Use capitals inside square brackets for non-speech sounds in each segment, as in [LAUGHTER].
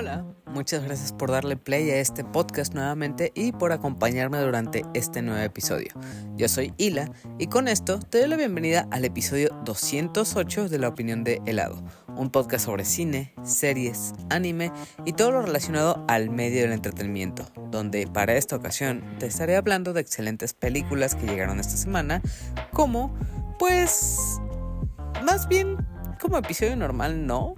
Hola, muchas gracias por darle play a este podcast nuevamente y por acompañarme durante este nuevo episodio. Yo soy Hila y con esto te doy la bienvenida al episodio 208 de La Opinión de Helado, un podcast sobre cine, series, anime y todo lo relacionado al medio del entretenimiento, donde para esta ocasión te estaré hablando de excelentes películas que llegaron esta semana, como, pues, más bien como episodio normal no,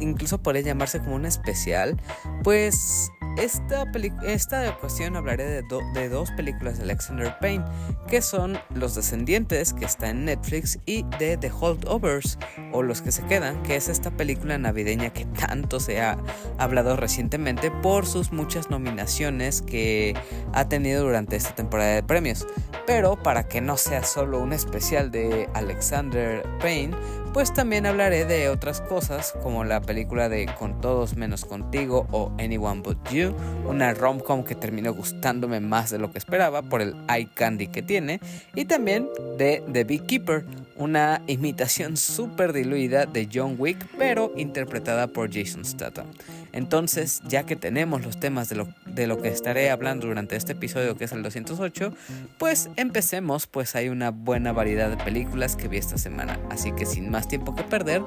incluso podría llamarse como un especial, pues esta, esta ocasión hablaré de, de, dos películas de Alexander Payne, que son Los Descendientes, que está en Netflix, y de The Holdovers, o Los que se quedan, que es esta película navideña que tanto se ha hablado recientemente por sus muchas nominaciones que ha tenido durante esta temporada de premios. Pero para que no sea solo un especial de Alexander Payne, pues también hablaré de otras cosas como la película de Con todos menos contigo o Anyone But You, una rom-com que terminó gustándome más de lo que esperaba por el eye candy que tiene, y también de The Beekeeper, una imitación súper diluida de John Wick pero interpretada por Jason Statham. Entonces, ya que tenemos los temas de lo, de lo que estaré hablando durante este episodio que es el 208, pues empecemos, pues hay una buena variedad de películas que vi esta semana, así que sin más tiempo que perder,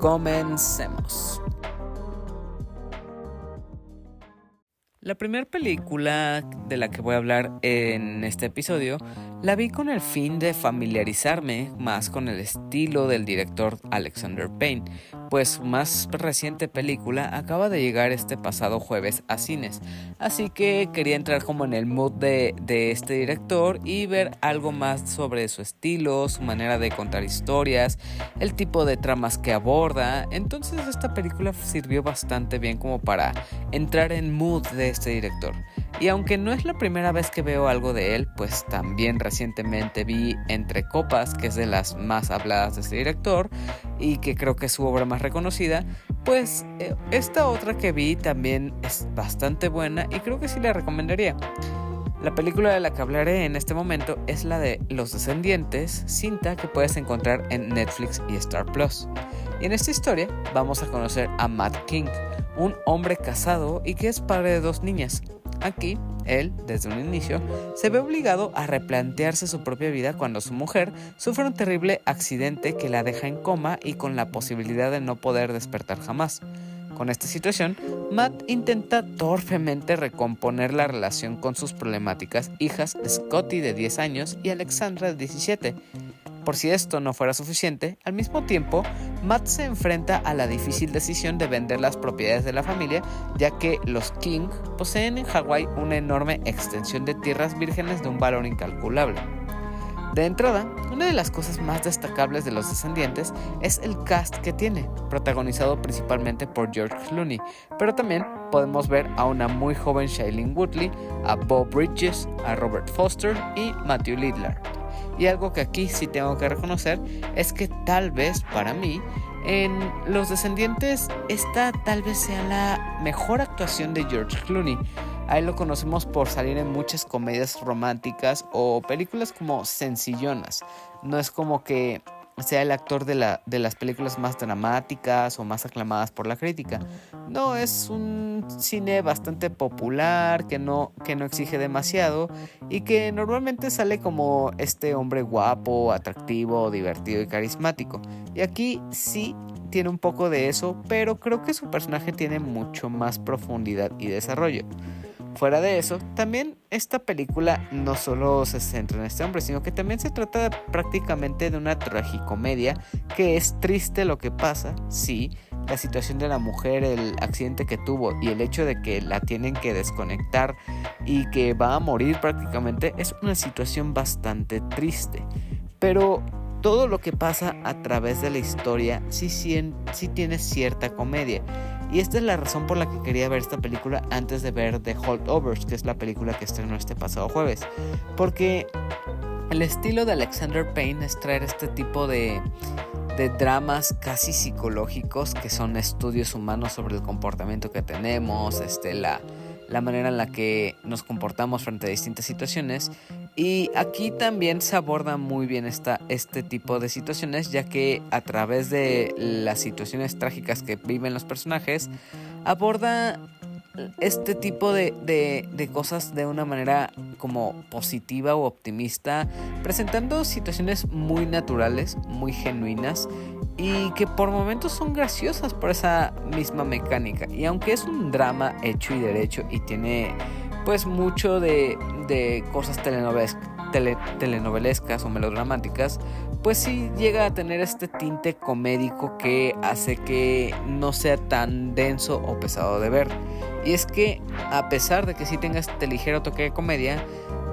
comencemos. La primera película de la que voy a hablar en este episodio la vi con el fin de familiarizarme más con el estilo del director Alexander Payne, pues su más reciente película acaba de llegar este pasado jueves a cines, así que quería entrar como en el mood de, de este director y ver algo más sobre su estilo, su manera de contar historias, el tipo de tramas que aborda, entonces esta película sirvió bastante bien como para entrar en mood de este director. Y aunque no es la primera vez que veo algo de él, pues también recientemente vi Entre Copas, que es de las más habladas de este director y que creo que es su obra más reconocida, pues eh, esta otra que vi también es bastante buena y creo que sí la recomendaría. La película de la que hablaré en este momento es la de Los Descendientes, cinta que puedes encontrar en Netflix y Star Plus. Y en esta historia vamos a conocer a Matt King, un hombre casado y que es padre de dos niñas. Aquí, él, desde un inicio, se ve obligado a replantearse su propia vida cuando su mujer sufre un terrible accidente que la deja en coma y con la posibilidad de no poder despertar jamás. Con esta situación, Matt intenta torpemente recomponer la relación con sus problemáticas hijas Scotty de 10 años y Alexandra de 17, por si esto no fuera suficiente, al mismo tiempo, Matt se enfrenta a la difícil decisión de vender las propiedades de la familia, ya que los King poseen en Hawái una enorme extensión de tierras vírgenes de un valor incalculable. De entrada, una de las cosas más destacables de Los Descendientes es el cast que tiene, protagonizado principalmente por George Clooney, pero también podemos ver a una muy joven Shailene Woodley, a Bob Bridges, a Robert Foster y Matthew Lidler. Y algo que aquí sí tengo que reconocer es que tal vez para mí en Los Descendientes esta tal vez sea la mejor actuación de George Clooney. Ahí lo conocemos por salir en muchas comedias románticas o películas como sencillonas. No es como que sea el actor de, la, de las películas más dramáticas o más aclamadas por la crítica. No, es un cine bastante popular, que no, que no exige demasiado y que normalmente sale como este hombre guapo, atractivo, divertido y carismático. Y aquí sí tiene un poco de eso, pero creo que su personaje tiene mucho más profundidad y desarrollo. Fuera de eso, también esta película no solo se centra en este hombre, sino que también se trata prácticamente de una tragicomedia, que es triste lo que pasa, sí, la situación de la mujer, el accidente que tuvo y el hecho de que la tienen que desconectar y que va a morir prácticamente, es una situación bastante triste. Pero todo lo que pasa a través de la historia sí, tiene cierta comedia. Y esta es la razón por la que quería ver esta película antes de ver The Holdovers, que es la película que estrenó este pasado jueves. Porque el estilo de Alexander Payne es traer este tipo de, de dramas casi psicológicos que son estudios humanos sobre el comportamiento que tenemos, este, la, la manera en la que nos comportamos frente a distintas situaciones. Y aquí también se aborda muy bien esta, este tipo de situaciones, ya que a través de las situaciones trágicas que viven los personajes, aborda este tipo de, de, cosas de una manera como positiva o optimista, presentando situaciones muy naturales, muy genuinas y que por momentos son graciosas por esa misma mecánica. Y aunque es un drama hecho y derecho y tiene pues mucho de, de cosas telenovelescas o melodramáticas, pues sí llega a tener este tinte comédico que hace que no sea tan denso o pesado de ver. Y es que a pesar de que sí tenga este ligero toque de comedia,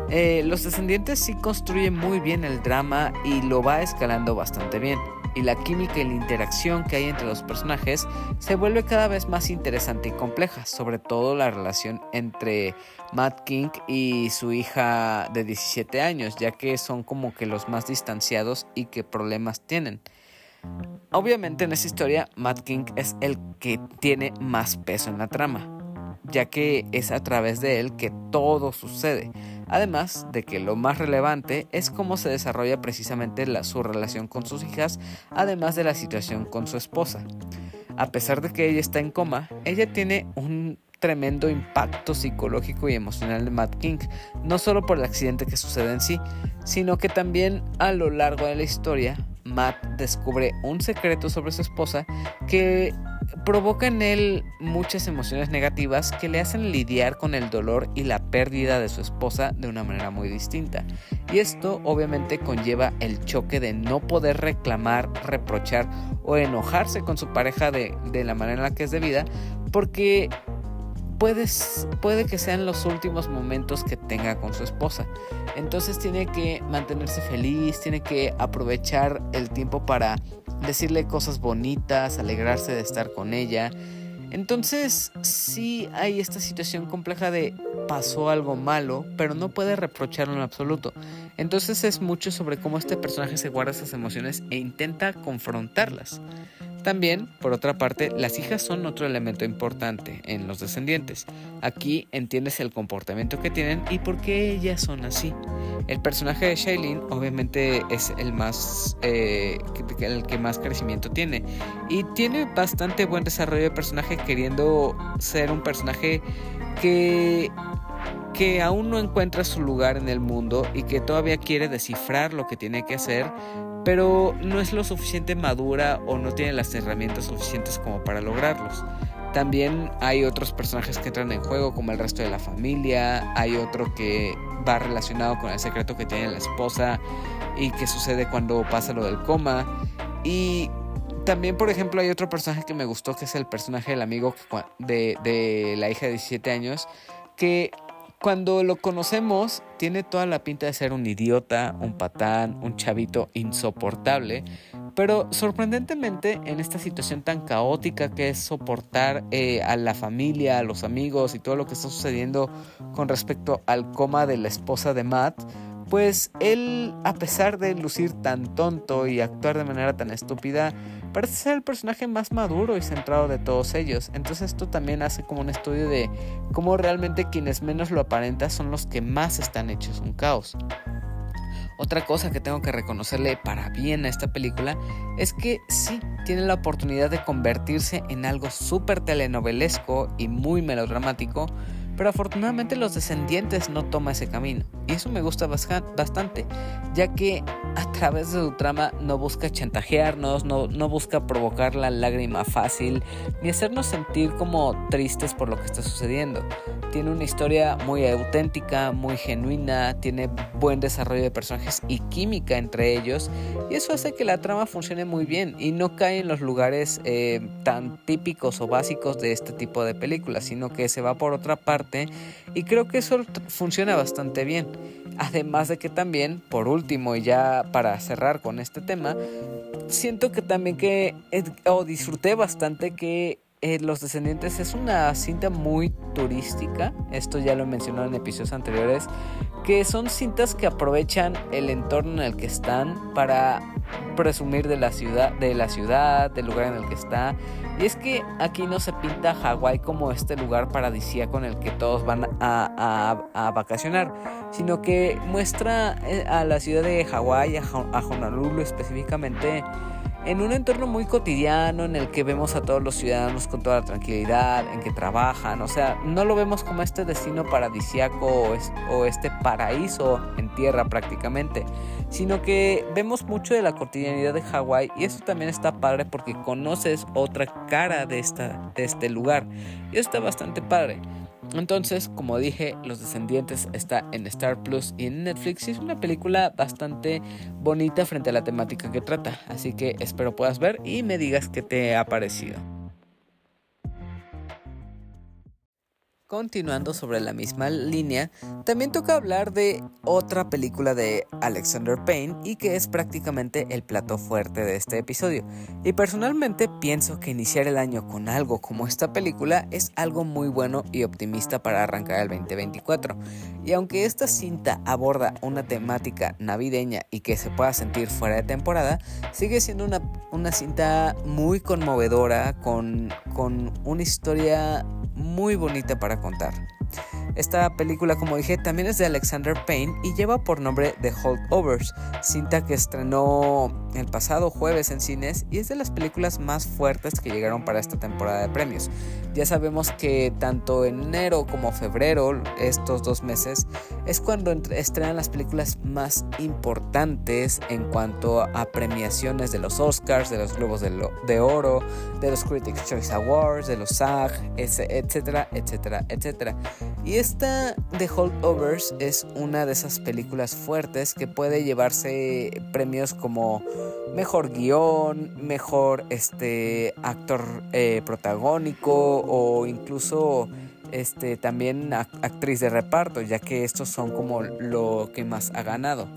eh, Los Descendientes sí construyen muy bien el drama y lo va escalando bastante bien. Y la química y la interacción que hay entre los personajes se vuelve cada vez más interesante y compleja, sobre todo la relación entre Matt King y su hija de 17 años, ya que son como que los más distanciados y qué problemas tienen. Obviamente en esta historia Matt King es el que tiene más peso en la trama, ya que es a través de él que todo sucede. Además de que lo más relevante es cómo se desarrolla precisamente su relación con sus hijas, además de la situación con su esposa. A pesar de que ella está en coma, ella tiene un tremendo impacto psicológico y emocional de Matt King, no solo por el accidente que sucede en sí, sino que también a lo largo de la historia Matt descubre un secreto sobre su esposa que provoca en él muchas emociones negativas que le hacen lidiar con el dolor y la pérdida de su esposa de una manera muy distinta. Y esto obviamente conlleva el choque de no poder reclamar, reprochar o enojarse con su pareja de, de la manera en la que es debida porque puede que sean los últimos momentos que tenga con su esposa. Entonces tiene que mantenerse feliz, tiene que aprovechar el tiempo para decirle cosas bonitas, alegrarse de estar con ella. Entonces sí hay esta situación compleja de pasó algo malo, pero no puede reprocharlo en absoluto. Entonces es mucho sobre cómo este personaje se guarda esas emociones e intenta confrontarlas. También, por otra parte, las hijas son otro elemento importante en los descendientes. Aquí entiendes el comportamiento que tienen y por qué ellas son así. El personaje de Shailene obviamente es el más eh, el que más crecimiento tiene y tiene bastante buen desarrollo de personaje queriendo ser un personaje que que aún no encuentra su lugar en el mundo y que todavía quiere descifrar lo que tiene que hacer pero no es lo suficiente madura o no tiene las herramientas suficientes como para lograrlos. También hay otros personajes que entran en juego como el resto de la familia, hay otro que va relacionado con el secreto que tiene la esposa y que sucede cuando pasa lo del coma. Y también, por ejemplo, hay otro personaje que me gustó que es el personaje del amigo de, de la hija de 17 años que cuando lo conocemos, tiene toda la pinta de ser un idiota, un patán, un chavito insoportable, pero sorprendentemente en esta situación tan caótica que es soportar eh, a la familia, a los amigos y todo lo que está sucediendo con respecto al coma de la esposa de Matt, pues él, a pesar de lucir tan tonto y actuar de manera tan estúpida, parece ser el personaje más maduro y centrado de todos ellos. Entonces esto también hace como un estudio de cómo realmente quienes menos lo aparentan son los que más están hechos un caos. Otra cosa que tengo que reconocerle para bien a esta película es que sí tiene la oportunidad de convertirse en algo súper telenovelesco y muy melodramático, pero afortunadamente los descendientes no toman ese camino. Y eso me gusta bastante, ya que a través de su trama no busca chantajearnos, no, no busca provocar la lágrima fácil, ni hacernos sentir como tristes por lo que está sucediendo. Tiene una historia muy auténtica, muy genuina, tiene buen desarrollo de personajes y química entre ellos, y eso hace que la trama funcione muy bien y no cae en los lugares eh, tan típicos o básicos de este tipo de películas, sino que se va por otra parte y creo que eso funciona bastante bien. Además de que también, por último y ya para cerrar con este tema, siento que también que, o disfruté bastante que eh, Los Descendientes es una cinta muy turística, esto ya lo he mencionado en episodios anteriores, que son cintas que aprovechan el entorno en el que están para presumir de la ciudad, de la ciudad, del lugar en el que está. Y es que aquí no se pinta Hawái como este lugar paradisíaco en el que todos van a, vacacionar, sino que muestra eh, a la ciudad de Hawái, a, Honolulu específicamente, en un entorno muy cotidiano en el que vemos a todos los ciudadanos con toda la tranquilidad, en que trabajan, o sea, no lo vemos como este destino paradisiaco o, este paraíso en tierra prácticamente, sino que vemos mucho de la cotidianidad de Hawái y eso también está padre porque conoces otra cara de, esta, de este lugar y eso está bastante padre. Entonces, como dije, Los Descendientes está en Star Plus y en Netflix y es una película bastante bonita frente a la temática que trata. Así que espero puedas ver y me digas qué te ha parecido. Continuando sobre la misma línea, también toca hablar de otra película de Alexander Payne y que es prácticamente el plato fuerte de este episodio. Y personalmente pienso que iniciar el año con algo como esta película es algo muy bueno y optimista para arrancar el 2024. Y aunque esta cinta aborda una temática navideña y que se pueda sentir fuera de temporada, sigue siendo una, una cinta muy conmovedora con, con una historia muy bonita para contar. Esta película, como dije, también es de Alexander Payne y lleva por nombre The Holdovers, cinta que estrenó el pasado jueves en cines y es de las películas más fuertes que llegaron para esta temporada de premios. Ya sabemos que tanto enero como febrero, estos dos meses, es cuando estrenan las películas más importantes en cuanto a premiaciones de los Oscars, de los Globos de, Oro, de los Critics' Choice Awards, de los SAG, etcétera, etcétera, etcétera. Y esta The Holdovers es una de esas películas fuertes que puede llevarse premios como mejor guion, mejor este actor eh, protagónico o incluso este también actriz de reparto, ya que estos son como lo que más ha ganado.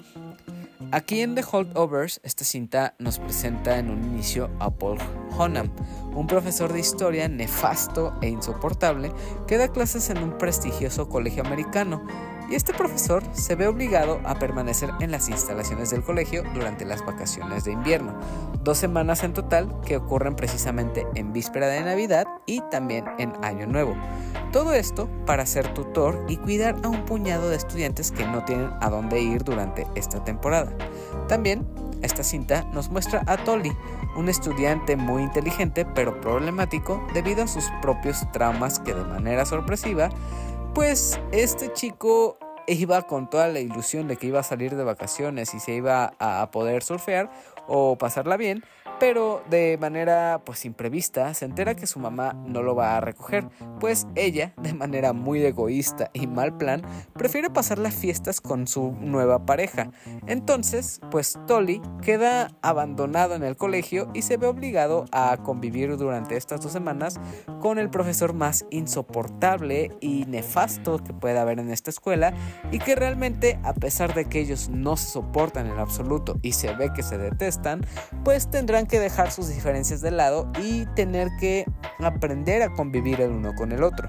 Aquí en The Holdovers, esta cinta nos presenta en un inicio a Paul Honham, un profesor de historia nefasto e insoportable que da clases en un prestigioso colegio americano y este profesor se ve obligado a permanecer en las instalaciones del colegio durante las vacaciones de invierno, dos semanas en total que ocurren precisamente en víspera de Navidad y también en Año Nuevo. Todo esto para ser tutor y cuidar a un puñado de estudiantes que no tienen a dónde ir durante esta temporada. También esta cinta nos muestra a Tolly, un estudiante muy inteligente pero problemático debido a sus propios traumas que de manera sorpresiva pues este chico iba con toda la ilusión de que iba a salir de vacaciones y se iba a poder surfear o pasarla bien, pero de manera pues imprevista se entera que su mamá no lo va a recoger, pues ella, de manera muy egoísta y mal plan, prefiere pasar las fiestas con su nueva pareja. Entonces, pues Tolly queda abandonado en el colegio y se ve obligado a convivir durante estas dos semanas con el profesor más insoportable y nefasto que pueda haber en esta escuela y que realmente a pesar de que ellos no se soportan en absoluto y se ve que se detestan, pues tendrán que dejar sus diferencias de lado y tener que aprender a convivir el uno con el otro.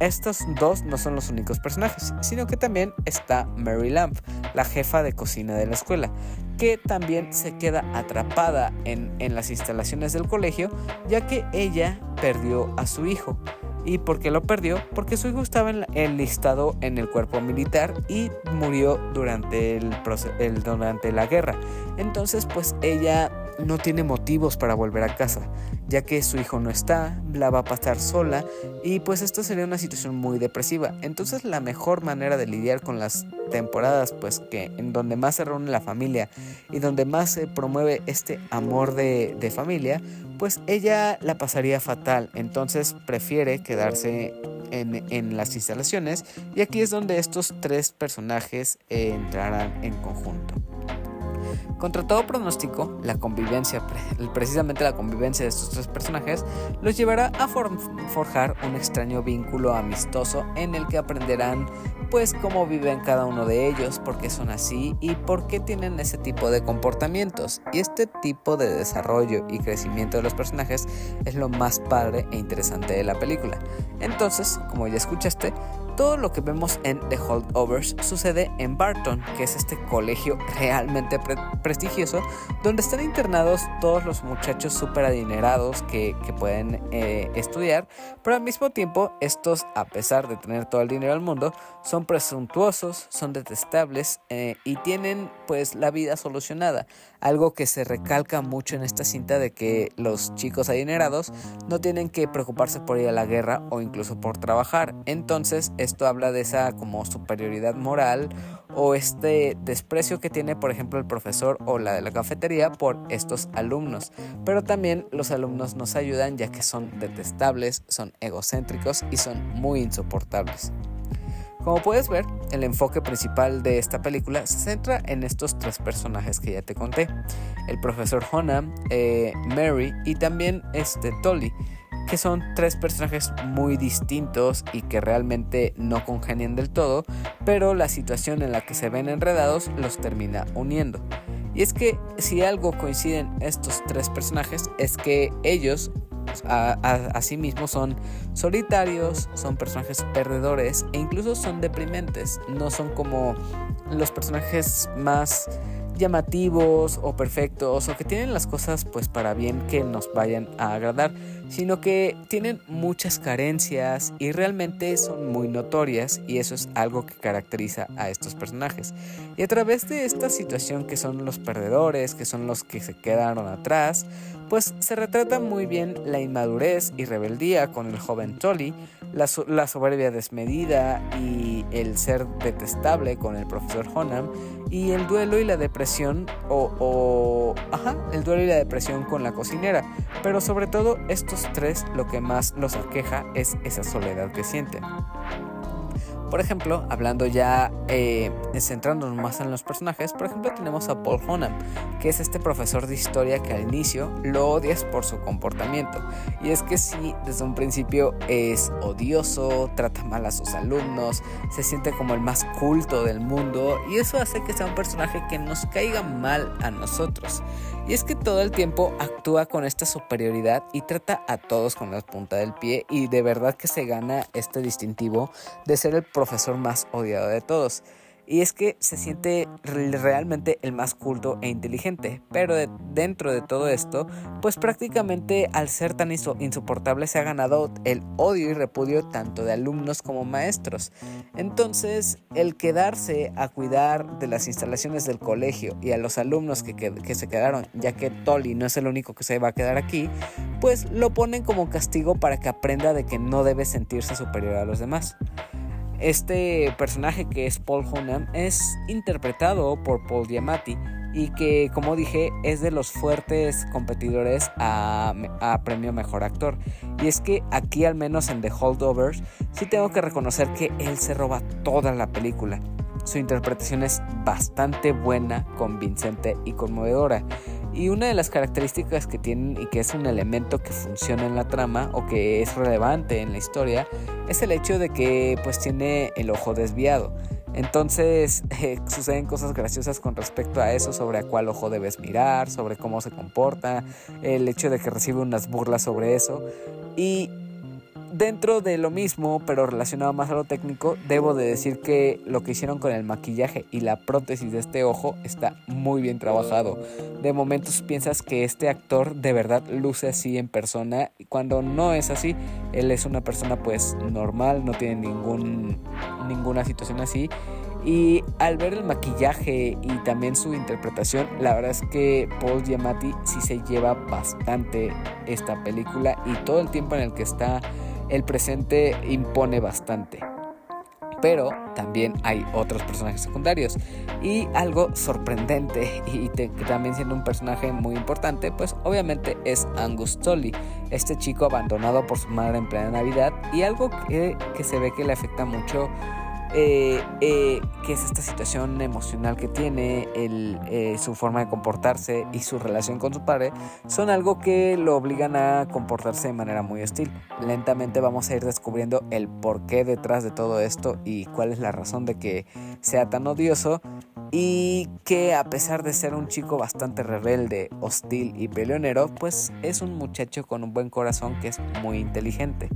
estos dos no son los únicos personajes, sino que también está Mary Lamb, la jefa de cocina de la escuela, que también se queda atrapada en, en las instalaciones del colegio, ya que ella perdió a su hijo. ¿Y por qué lo perdió? Porque su hijo estaba enlistado en el cuerpo militar y murió durante, el, el, durante la guerra. Entonces, pues ella no tiene motivos para volver a casa, ya que su hijo no está, la va a pasar sola y pues esto sería una situación muy depresiva. Entonces la mejor manera de lidiar con las temporadas, pues que en donde más se reúne la familia y donde más se promueve este amor de, de familia, pues ella la pasaría fatal. Entonces prefiere quedarse en, en, las instalaciones y aquí es donde estos tres personajes entrarán en conjunto. Contra todo pronóstico, la convivencia, precisamente la convivencia de estos tres personajes, los llevará a forjar un extraño vínculo amistoso en el que aprenderán pues cómo viven cada uno de ellos, por qué son así y por qué tienen ese tipo de comportamientos. Y este tipo de desarrollo y crecimiento de los personajes es lo más padre e interesante de la película. Entonces, como ya escuchaste, Todo lo que vemos en The Holdovers sucede en Barton, que es este colegio realmente prestigioso, donde están internados todos los muchachos súper adinerados que, pueden eh, estudiar, pero al mismo tiempo estos, a pesar de tener todo el dinero del mundo, son presuntuosos, son detestables eh, y tienen pues la vida solucionada. Algo que se recalca mucho en esta cinta de que los chicos adinerados no tienen que preocuparse por ir a la guerra o incluso por trabajar. Entonces esto habla de esa como superioridad moral o este desprecio que tiene por ejemplo el profesor o la de la cafetería por estos alumnos. Pero también los alumnos nos ayudan ya que son detestables, son egocéntricos y son muy insoportables. Como puedes ver, el enfoque principal de esta película se centra en estos tres personajes que ya te conté. El profesor Honam, eh, Mary y también este Tolly, que son tres personajes muy distintos y que realmente no congenian del todo, pero la situación en la que se ven enredados los termina uniendo. Y es que si algo coinciden estos tres personajes es que ellos a, sí son solitarios, son personajes perdedores e incluso son deprimentes. No son como los personajes más llamativos o perfectos o que tienen las cosas pues para bien que nos vayan a agradar, sino que tienen muchas carencias y realmente son muy notorias y eso es algo que caracteriza a estos personajes. Y a través de esta situación que son los perdedores, que son los que se quedaron atrás, pues se retrata muy bien la inmadurez y rebeldía con el joven Tolly, la, soberbia desmedida y el ser detestable con el profesor Honam, y el duelo y la depresión o, el duelo y la depresión con la cocinera. Pero sobre todo estos tres lo que más los aqueja es esa soledad que sienten. Por ejemplo, hablando ya, eh, centrándonos más en los personajes, por ejemplo tenemos a Paul Honam, que es este profesor de historia que al inicio lo odias por su comportamiento. Y es que sí, desde un principio es odioso, trata mal a sus alumnos, se siente como el más culto del mundo y eso hace que sea un personaje que nos caiga mal a nosotros. Y es que todo el tiempo actúa con esta superioridad y trata a todos con la punta del pie y de verdad que se gana este distintivo de ser el profesor más odiado de todos. Y es que se siente realmente el más culto e inteligente. Pero dentro de todo esto, pues prácticamente al ser tan insoportable se ha ganado el odio y repudio tanto de alumnos como maestros. Entonces, el quedarse a cuidar de las instalaciones del colegio y a los alumnos que, que se quedaron, ya que Tolly no es el único que se va a quedar aquí, pues lo ponen como castigo para que aprenda de que no debe sentirse superior a los demás. Este personaje que es Paul Hunnam es interpretado por Paul Giamatti y que como dije es de los fuertes competidores a, a, premio mejor actor y es que aquí al menos en The Holdovers sí tengo que reconocer que él se roba toda la película su interpretación es bastante buena, convincente y conmovedora. Y una de las características que tienen y que es un elemento que funciona en la trama o que es relevante en la historia es el hecho de que pues tiene el ojo desviado. Entonces [LAUGHS] eh, suceden cosas graciosas con respecto a eso, sobre a cuál ojo debes mirar, sobre cómo se comporta, el hecho de que recibe unas burlas sobre eso. Y Dentro de lo mismo, pero relacionado más a lo técnico, debo de decir que lo que hicieron con el maquillaje y la prótesis de este ojo está muy bien trabajado. De momentos piensas que este actor de verdad luce así en persona, cuando no es así. Él es una persona pues normal, no tiene ningún, ninguna situación así. Y al ver el maquillaje y también su interpretación, la verdad es que Paul Giamatti sí se lleva bastante esta película y todo el tiempo en el que está el presente impone bastante. Pero también hay otros personajes secundarios. Y algo sorprendente y también siendo un personaje muy importante, pues obviamente es Angus Tully, este chico abandonado por su madre en plena Navidad. Y algo que, que se ve que le afecta mucho eh, eh, es esta situación emocional que tiene, eh, su forma de comportarse y su relación con su padre, son algo que lo obligan a comportarse de manera muy hostil. Lentamente vamos a ir descubriendo el porqué detrás de todo esto y cuál es la razón de que sea tan odioso y que a pesar de ser un chico bastante rebelde, hostil y peleonero, pues es un muchacho con un buen corazón que es muy inteligente.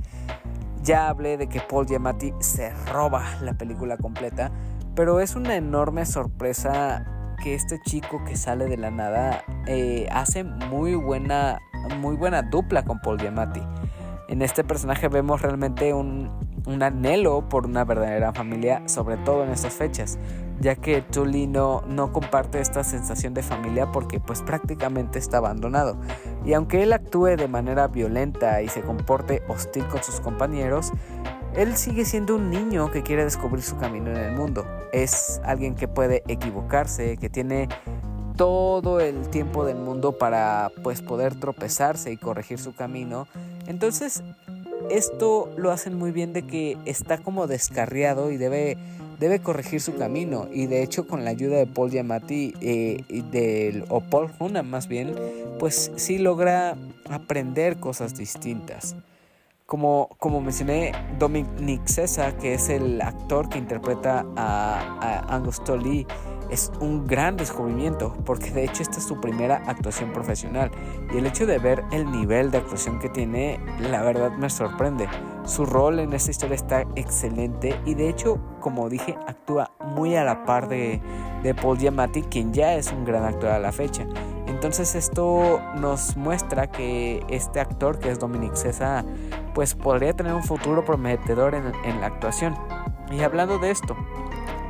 Ya hablé de que Paul Giamatti se roba la película completa, pero es una enorme sorpresa que este chico que sale de la nada eh, hace muy buena, muy buena dupla con Paul Giamatti. En este personaje vemos realmente un, anhelo por una verdadera familia, sobre todo en estas fechas, ya que Tully no, no comparte esta sensación de familia porque pues prácticamente está abandonado. Y aunque él actúe de manera violenta y se comporte hostil con sus compañeros, él sigue siendo un niño que quiere descubrir su camino en el mundo. Es alguien que puede equivocarse, que tiene todo el tiempo del mundo para pues poder tropezarse y corregir su camino. Entonces, esto lo hacen muy bien de que está como descarriado y debe debe corregir su camino. Y de hecho con la ayuda de Paul Giamatti eh, y o Paul Hunnam más bien pues sí logra aprender cosas distintas. Como, como mencioné, Dominic Cesa, que es el actor que interpreta a, a Angus Tolley, es un gran descubrimiento, porque de hecho esta es su primera actuación profesional. Y el hecho de ver el nivel de actuación que tiene, la verdad me sorprende. Su rol en esta historia está excelente y de hecho, como dije, actúa muy a la par de, de Paul Giamatti, quien ya es un gran actor a la fecha. Entonces esto nos muestra que este actor, que es Dominic Cesa, pues podría tener un futuro prometedor en, en la actuación. Y hablando de esto,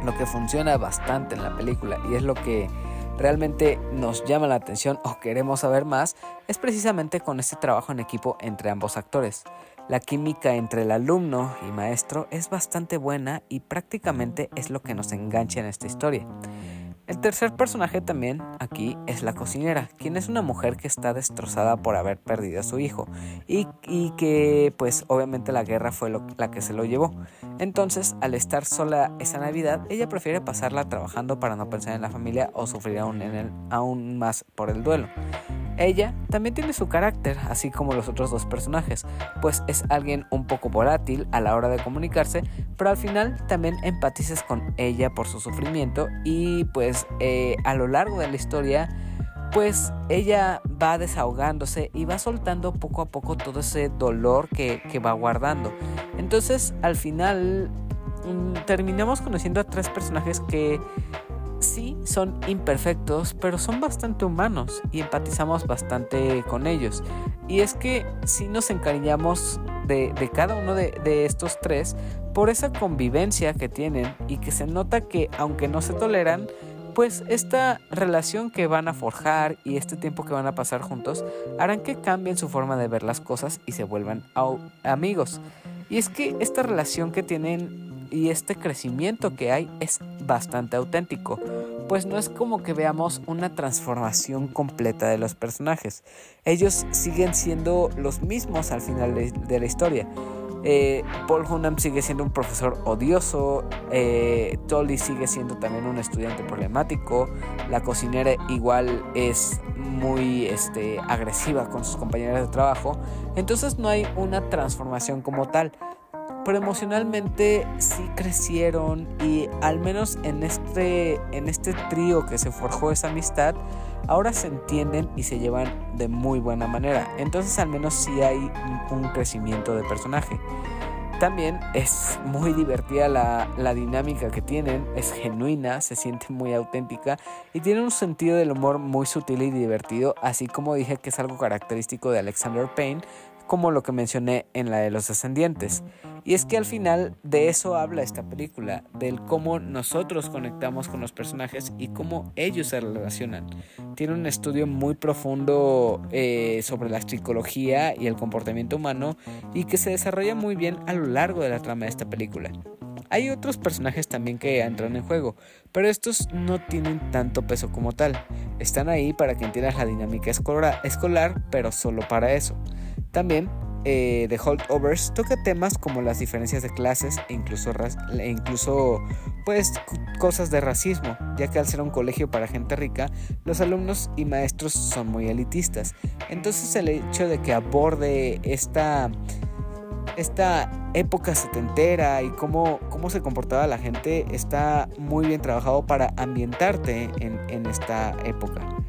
lo que funciona bastante en la película y es lo que realmente nos llama la atención o queremos saber más es precisamente con este trabajo en equipo entre ambos actores. La química entre el alumno y maestro es bastante buena y prácticamente es lo que nos engancha en esta historia. El tercer personaje también aquí es la cocinera, quien es una mujer que está destrozada por haber perdido a su hijo y, que pues obviamente la guerra fue la que se lo llevó. Entonces al estar sola esa Navidad ella prefiere pasarla trabajando para no pensar en la familia o sufrir aún más por el duelo. Ella también tiene su carácter, así como los otros dos personajes, pues es alguien un poco volátil a la hora de comunicarse, pero al final también empatizas con ella por su sufrimiento y pues eh, a lo largo de la historia pues ella va desahogándose y va soltando poco a poco todo ese dolor que, va guardando. Entonces al final mm, terminamos conociendo a tres personajes que sí son imperfectos, pero son bastante humanos y empatizamos bastante con ellos. Y es que si nos encariñamos de, cada uno de, estos tres por esa convivencia que tienen y que se nota que aunque no se toleran, pues esta relación que van a forjar y este tiempo que van a pasar juntos harán que cambien su forma de ver las cosas y se vuelvan amigos. Y es que esta relación que tienen y este crecimiento que hay es bastante auténtico, pues no es como que veamos una transformación completa de los personajes. Ellos siguen siendo los mismos al final de, la historia. Eh, Paul Hunnam sigue siendo un profesor odioso, eh, Tolly sigue siendo también un estudiante problemático, la cocinera igual es muy este, agresiva con sus compañeras de trabajo, entonces no hay una transformación como tal pero emocionalmente sí crecieron y al menos en este, en este trío que se forjó esa amistad, ahora se entienden y se llevan de muy buena manera. Entonces al menos sí hay un crecimiento de personaje. También es muy divertida la, la, dinámica que tienen, es genuina, se siente muy auténtica y tiene un sentido del humor muy sutil y divertido, así como dije que es algo característico de Alexander Payne, como lo que mencioné en la de los descendientes. Y es que al final de eso habla esta película, del cómo nosotros conectamos con los personajes y cómo ellos se relacionan. Tiene un estudio muy profundo eh, sobre la psicología y el comportamiento humano y que se desarrolla muy bien a lo largo de la trama de esta película. Hay otros personajes también que entran en juego, pero estos no tienen tanto peso como tal. Están ahí para que entiendas la dinámica escolar, pero solo para eso. También eh, The Holdovers toca temas como las diferencias de clases e incluso, e incluso pues, cosas de racismo, ya que al ser un colegio para gente rica, los alumnos y maestros son muy elitistas. Entonces el hecho de que aborde esta, esta época setentera y cómo, cómo se comportaba la gente está muy bien trabajado para ambientarte en, en esta época.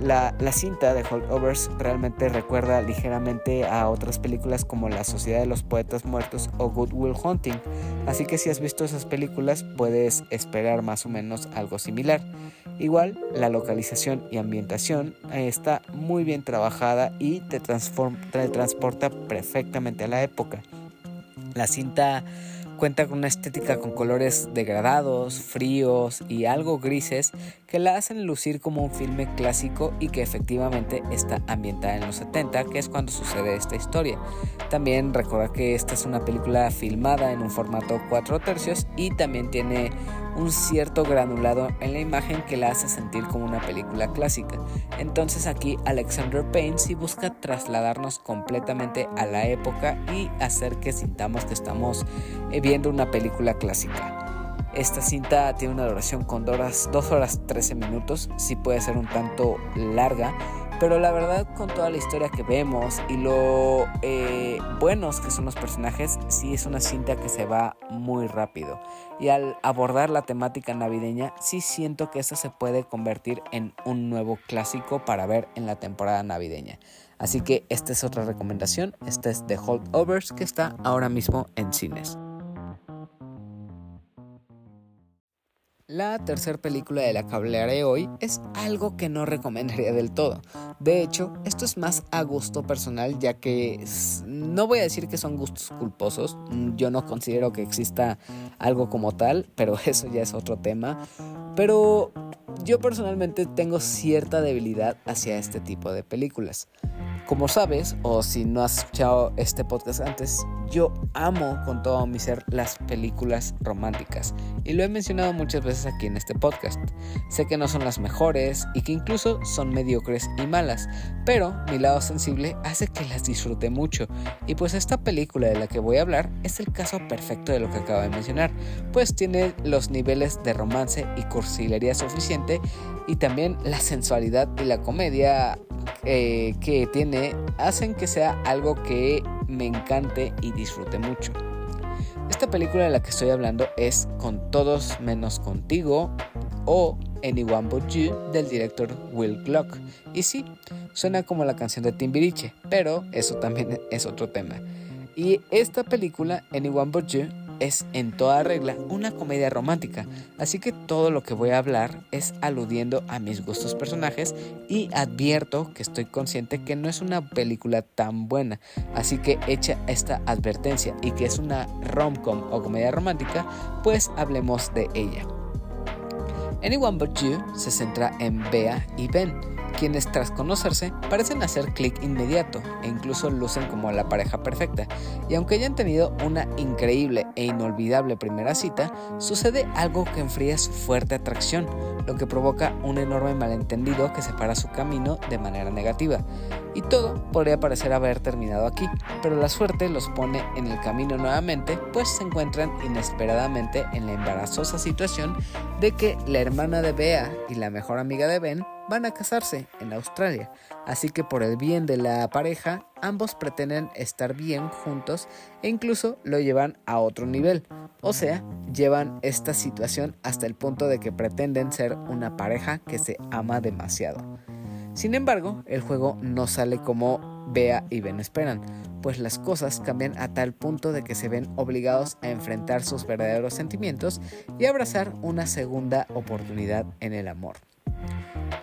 La, cinta de Holdovers realmente recuerda ligeramente a otras películas como La Sociedad de los Poetas Muertos o Good Will Hunting, así que si has visto esas películas puedes esperar más o menos algo similar. Igual, la localización y ambientación está muy bien trabajada y te transporta perfectamente a la época. La cinta Cuenta con una estética con colores degradados, fríos y algo grises que la hacen lucir como un filme clásico y que efectivamente está ambientada en los 70, que es cuando sucede esta historia. También recuerda que esta es una película filmada en un formato 4 tercios y también tiene un cierto granulado en la imagen que la hace sentir como una película clásica. Entonces aquí Alexander Payne sí busca trasladarnos completamente a la época y hacer que sintamos que estamos eh, viendo una película clásica. Esta cinta tiene una duración con 2 horas, 2 horas 13 minutos, sí puede ser un tanto larga, pero la verdad con toda la historia que vemos y lo eh, buenos que son los personajes, sí es una cinta que se va muy rápido. Y al abordar la temática navideña, sí siento que esta se puede convertir en un nuevo clásico para ver en la temporada navideña. Así que esta es otra recomendación, esta es The Holdovers que está ahora mismo en cines. La tercera película de la que hablaré hoy es algo que no recomendaría del todo. De hecho, esto es más a gusto personal ya que no voy a decir que son gustos culposos, yo no considero que exista algo como tal, [LAUGHS] pero eso ya es otro tema. Pero yo personalmente tengo cierta debilidad hacia este tipo de películas. Como sabes, o si no has escuchado este podcast antes, yo amo con todo mi ser las películas románticas y lo he mencionado muchas veces aquí en este podcast. Sé que no son las mejores y que incluso son mediocres y malas, pero mi lado sensible hace que las disfrute mucho y pues esta película de la que voy a hablar es el caso perfecto de lo que acabo de mencionar, pues tiene los niveles de romance y cursilería suficiente y también la sensualidad y la comedia eh, que tiene hacen que sea algo que me encante y disfrute mucho. Esta película de la que estoy hablando es Con todos menos contigo o Anyone But You del director Will Gluck. Y sí, suena como la canción de Timbiriche, pero eso también es otro tema. Y esta película, Anyone But You, es en toda regla una comedia romántica, así que todo lo que voy a hablar es aludiendo a mis gustos personajes y advierto que estoy consciente que no es una película tan buena, así que hecha esta advertencia y que es una rom-com o comedia romántica, pues hablemos de ella. Anyone But You se centra en Bea y Ben, quienes tras conocerse parecen hacer clic inmediato e incluso lucen como la pareja perfecta. Y aunque hayan tenido una increíble e inolvidable primera cita, sucede algo que enfría su fuerte atracción, lo que provoca un enorme malentendido que separa su camino de manera negativa. Y todo podría parecer haber terminado aquí, pero la suerte los pone en el camino nuevamente, pues se encuentran inesperadamente en la embarazosa situación de que la hermana de Bea y la mejor amiga de Ben van a casarse en Australia, así que por el bien de la pareja, ambos pretenden estar bien juntos e incluso lo llevan a otro nivel, o sea, llevan esta situación hasta el punto de que pretenden ser una pareja que se ama demasiado. Sin embargo, el juego no sale como Bea y Ben esperan, pues las cosas cambian a tal punto de que se ven obligados a enfrentar sus verdaderos sentimientos y abrazar una segunda oportunidad en el amor.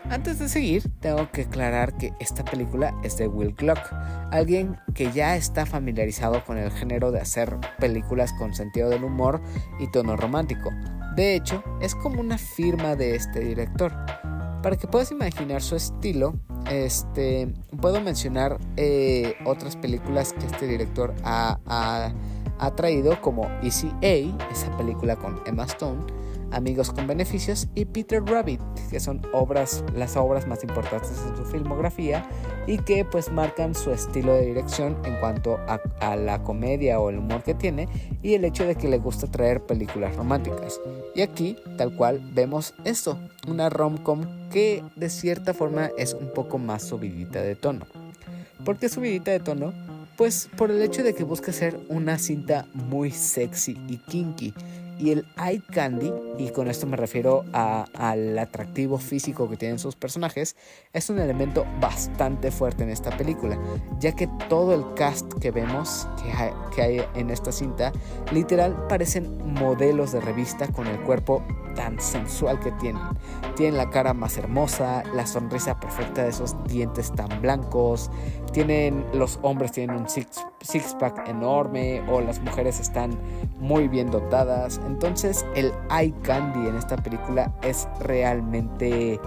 Antes de seguir, tengo que aclarar que esta película es de Will Gluck, alguien que ya está familiarizado con el género de hacer películas con sentido del humor y tono romántico. De hecho, es como una firma de este director. Para que puedas imaginar su estilo, este, puedo mencionar eh, otras películas que este director ha, ha traído, como Easy A, esa película con Emma Stone, Amigos con Beneficios y Peter Rabbit, que son obras, las obras más importantes de su filmografía y que pues marcan su estilo de dirección en cuanto a, la comedia o el humor que tiene y el hecho de que le gusta traer películas románticas. Y aquí, tal cual, vemos esto, una rom-com que de cierta forma es un poco más subidita de tono. ¿Por qué subidita de tono? Pues por el hecho de que busca ser una cinta muy sexy y kinky y el eye candy, y con esto me refiero al atractivo físico que tienen sus personajes, es un elemento bastante fuerte en esta película, ya que todo el cast que vemos que hay, que hay en esta cinta, literal parecen modelos de revista con el cuerpo tan sensual que tienen. Tienen la cara más hermosa, la sonrisa perfecta de esos dientes tan blancos, tienen los hombres tienen un six, six pack enorme o las mujeres están muy bien dotadas. Entonces el eye candy en esta película es realmente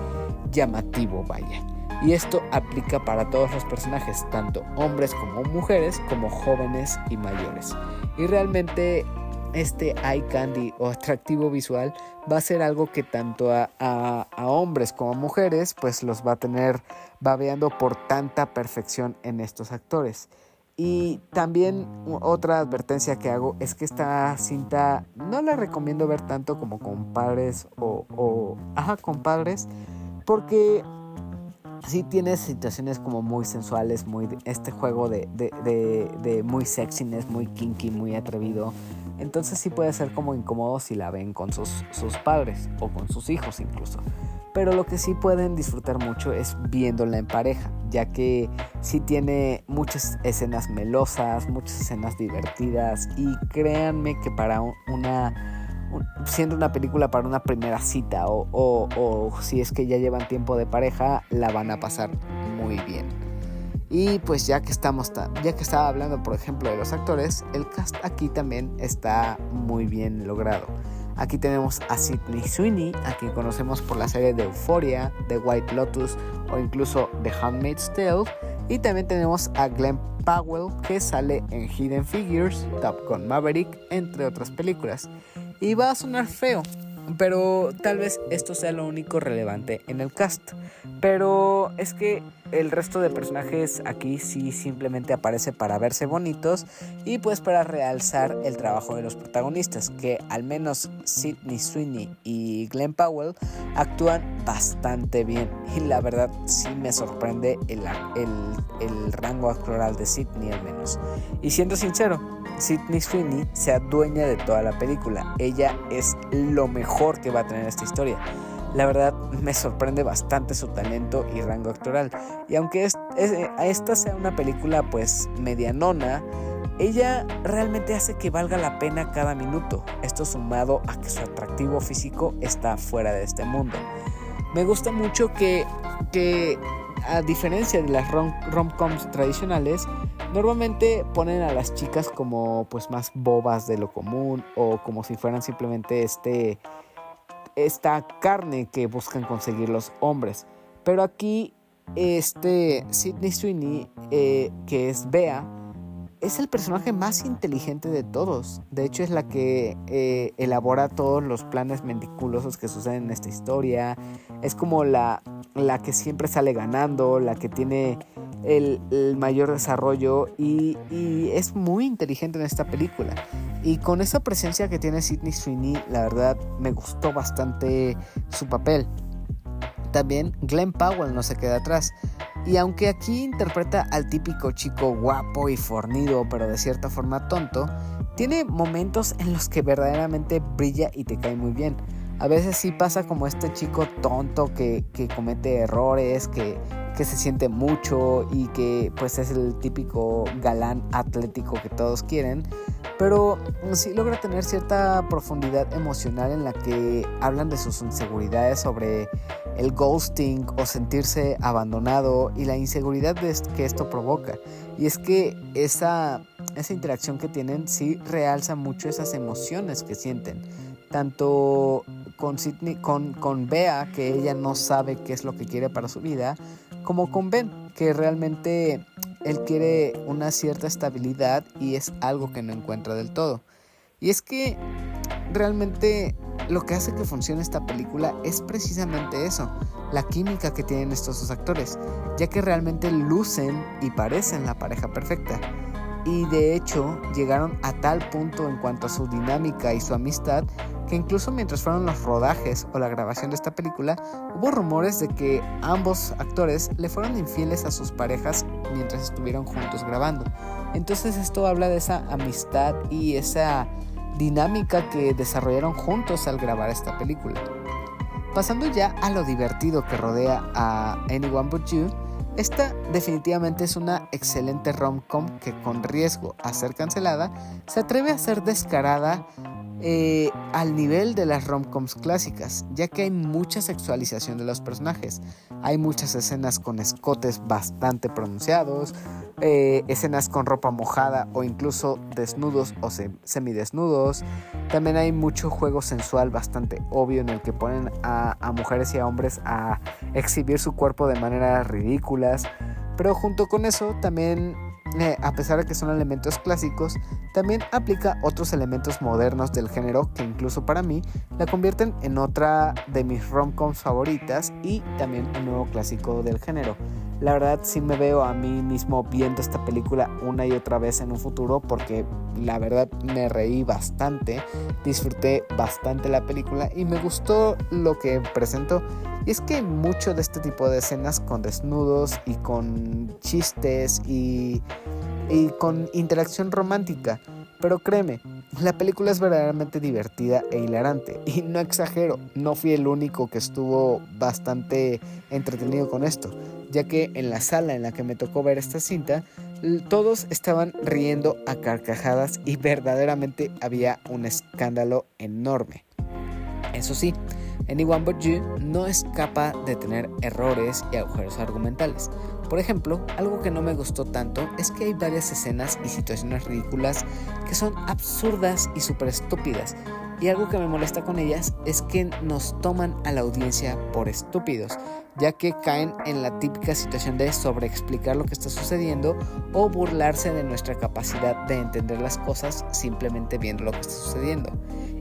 llamativo, vaya. Y esto aplica para todos los personajes, tanto hombres como mujeres, como jóvenes y mayores. Y realmente este eye candy o atractivo visual va a ser algo que tanto a, hombres como a mujeres pues los va a tener babeando por tanta perfección en estos actores. Y también otra advertencia que hago es que esta cinta no la recomiendo ver tanto como compadres o, o ajá, compadres, porque sí tiene situaciones como muy sensuales, muy este juego de, de, de, de muy sexiness, muy kinky, muy atrevido. Entonces sí puede ser como incómodo si la ven con sus, sus padres o con sus hijos incluso. Pero lo que sí pueden disfrutar mucho es viéndola en pareja, ya que sí tiene muchas escenas melosas, muchas escenas divertidas y créanme que para una siendo una película para una primera cita o, o, si es que ya llevan tiempo de pareja, la van a pasar muy bien. Y pues ya que estamos ya que estaba hablando por ejemplo de los actores, el cast aquí también está muy bien logrado. Aquí tenemos a Sidney Sweeney, a quien conocemos por la serie de Euphoria, The White Lotus o incluso The Handmaid's Tale. Y también tenemos a Glenn Powell, que sale en Hidden Figures, Top Gun Maverick, entre otras películas. Y va a sonar feo, pero tal vez esto sea lo único relevante en el cast. Pero es que el resto de personajes aquí sí simplemente aparece para verse bonitos y pues para realzar el trabajo de los protagonistas, que al menos Sidney Sweeney y Glenn Powell actúan bastante bien. Y la verdad sí me sorprende el, el rango actoral de Sidney al menos. Y siendo sincero, Sidney Sweeney se adueña de toda la película. Ella es lo mejor que va a tener esta historia. La verdad me sorprende bastante su talento y rango actoral. Y aunque esta sea una película pues medianona, ella realmente hace que valga la pena cada minuto. Esto sumado a que su atractivo físico está fuera de este mundo. Me gusta mucho que, que a diferencia de las rom-coms tradicionales, normalmente ponen a las chicas como pues más bobas de lo común o como si fueran simplemente este esta carne que buscan conseguir los hombres. Pero aquí este Sidney Sweeney eh, que es Bea es el personaje más inteligente de todos. De hecho, es la que eh, elabora todos los planes meticulosos que suceden en esta historia. Es como la, la que siempre sale ganando, la que tiene el, mayor desarrollo y, y, es muy inteligente en esta película. Y con esa presencia que tiene Sidney Sweeney, la verdad me gustó bastante su papel. También Glenn Powell no se queda atrás. Y aunque aquí interpreta al típico chico guapo y fornido, pero de cierta forma tonto, tiene momentos en los que verdaderamente brilla y te cae muy bien. A veces sí pasa como este chico tonto que, comete errores, que, que se siente mucho y que pues es el típico galán atlético que todos quieren, pero sí logra tener cierta profundidad emocional en la que hablan de sus inseguridades sobre el ghosting o sentirse abandonado y la inseguridad que esto provoca. Y es que esa, esa interacción que tienen sí realza mucho esas emociones que sienten. Tanto con, Sidney, con, con Bea, que ella no sabe qué es lo que quiere para su vida, como con Ben, que realmente él quiere una cierta estabilidad y es algo que no encuentra del todo. Y es que realmente lo que hace que funcione esta película es precisamente eso, la química que tienen estos dos actores, ya que realmente lucen y parecen la pareja perfecta. Y de hecho llegaron a tal punto en cuanto a su dinámica y su amistad que incluso mientras fueron los rodajes o la grabación de esta película, hubo rumores de que ambos actores le fueron infieles a sus parejas mientras estuvieron juntos grabando. Entonces esto habla de esa amistad y esa dinámica que desarrollaron juntos al grabar esta película. Pasando ya a lo divertido que rodea a Anyone But You, esta definitivamente es una excelente rom-com que con riesgo a ser cancelada se atreve a ser descarada eh, al nivel de las romcoms clásicas, ya que hay mucha sexualización de los personajes. Hay muchas escenas con escotes bastante pronunciados, eh, escenas con ropa mojada o incluso desnudos o semidesnudos. También hay mucho juego sensual bastante obvio en el que ponen a, a mujeres y a hombres a exhibir su cuerpo de maneras ridículas. Pero junto con eso también eh, a pesar de que son elementos clásicos, también aplica otros elementos modernos del género que incluso para mí la convierten en otra de mis romcoms favoritas y también un nuevo clásico del género. La verdad sí me veo a mí mismo viendo esta película una y otra vez en un futuro porque la verdad me reí bastante, disfruté bastante la película y me gustó lo que presentó. Y es que mucho de este tipo de escenas con desnudos y con chistes y, y con interacción romántica. Pero créeme, la película es verdaderamente divertida e hilarante. Y no exagero, no fui el único que estuvo bastante entretenido con esto ya que en la sala en la que me tocó ver esta cinta, todos estaban riendo a carcajadas y verdaderamente había un escándalo enorme. Eso sí, Anyone But You no escapa de tener errores y agujeros argumentales. Por ejemplo, algo que no me gustó tanto es que hay varias escenas y situaciones ridículas que son absurdas y súper estúpidas, y algo que me molesta con ellas es que nos toman a la audiencia por estúpidos, ya que caen en la típica situación de sobreexplicar lo que está sucediendo o burlarse de nuestra capacidad de entender las cosas simplemente viendo lo que está sucediendo.